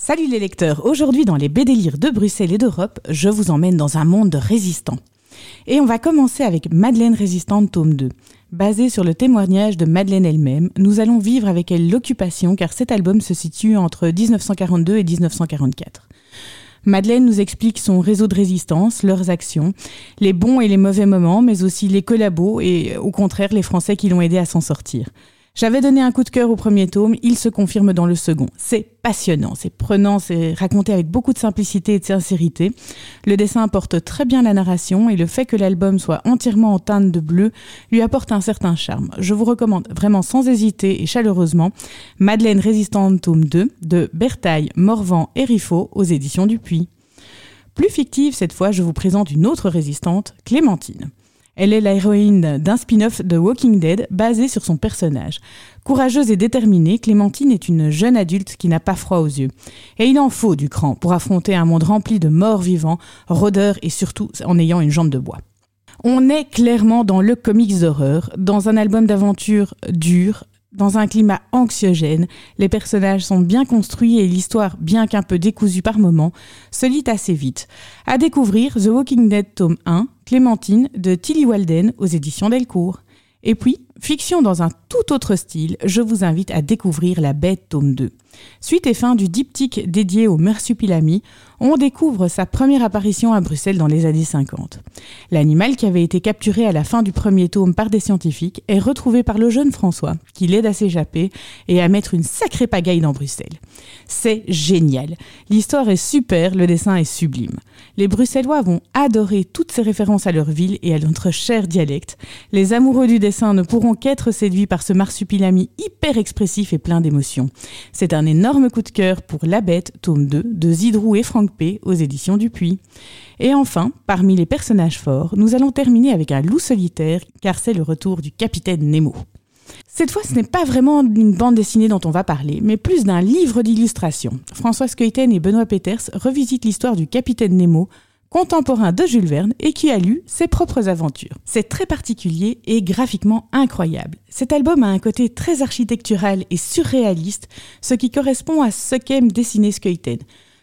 Salut les lecteurs, aujourd'hui dans les BD de Bruxelles et d'Europe, je vous emmène dans un monde de résistants. Et on va commencer avec Madeleine Résistante tome 2. Basé sur le témoignage de Madeleine elle-même, nous allons vivre avec elle l'occupation car cet album se situe entre 1942 et 1944. Madeleine nous explique son réseau de résistance, leurs actions, les bons et les mauvais moments, mais aussi les collabos et au contraire les Français qui l'ont aidé à s'en sortir. J'avais donné un coup de cœur au premier tome, il se confirme dans le second. C'est passionnant, c'est prenant, c'est raconté avec beaucoup de simplicité et de sincérité. Le dessin apporte très bien la narration et le fait que l'album soit entièrement en teinte de bleu lui apporte un certain charme. Je vous recommande vraiment sans hésiter et chaleureusement Madeleine Résistante tome 2 de Bertaille, Morvan et Riffaut aux éditions du Puy. Plus fictive cette fois, je vous présente une autre résistante, Clémentine. Elle est l'héroïne d'un spin-off de Walking Dead basé sur son personnage. Courageuse et déterminée, Clémentine est une jeune adulte qui n'a pas froid aux yeux. Et il en faut du cran pour affronter un monde rempli de morts vivants, rôdeurs et surtout en ayant une jambe de bois. On est clairement dans le comics d'horreur, dans un album d'aventure dur, dans un climat anxiogène, les personnages sont bien construits et l'histoire, bien qu'un peu décousue par moments, se lit assez vite. À découvrir The Walking Dead tome 1, Clémentine de Tilly Walden aux éditions Delcourt. Et puis, fiction dans un tout autre style, je vous invite à découvrir La Bête tome 2. Suite et fin du diptyque dédié au Mersupilami, on découvre sa première apparition à Bruxelles dans les années 50. L'animal qui avait été capturé à la fin du premier tome par des scientifiques est retrouvé par le jeune François, qui l'aide à s'échapper et à mettre une sacrée pagaille dans Bruxelles. C'est génial. L'histoire est super, le dessin est sublime. Les Bruxellois vont adorer toutes ces références à leur ville et à notre cher dialecte. Les amoureux du dessin ne pourront qu'être séduits par ce marsupilami hyper expressif et plein d'émotions. C'est un énorme coup de cœur pour La Bête, tome 2, de Zidrou et Franck P. aux éditions Dupuis. Et enfin, parmi les personnages forts, nous allons terminer avec un loup solitaire, car c'est le retour du capitaine Nemo. Cette fois, ce n'est pas vraiment une bande dessinée dont on va parler, mais plus d'un livre d'illustration. François Skeuten et Benoît Peters revisitent l'histoire du capitaine Nemo contemporain de Jules Verne et qui a lu ses propres aventures. C'est très particulier et graphiquement incroyable. Cet album a un côté très architectural et surréaliste, ce qui correspond à ce qu'aime dessiner Skeuten.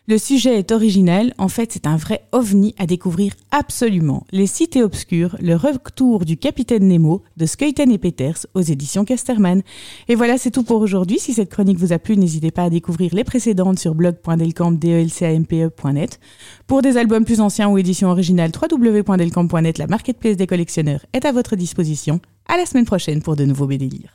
Le sujet est original, en fait c'est un vrai ovni à découvrir absolument. Les cités obscures, le retour du capitaine Nemo de Skeuten et Peters aux éditions Casterman. Et voilà, c'est tout pour aujourd'hui. Si cette chronique vous a plu, n'hésitez pas à découvrir les précédentes sur blog.delcamp.net. Pour des albums plus anciens ou éditions originales, www.delcamp.net, la marketplace des collectionneurs est à votre disposition. À la semaine prochaine pour de nouveaux BD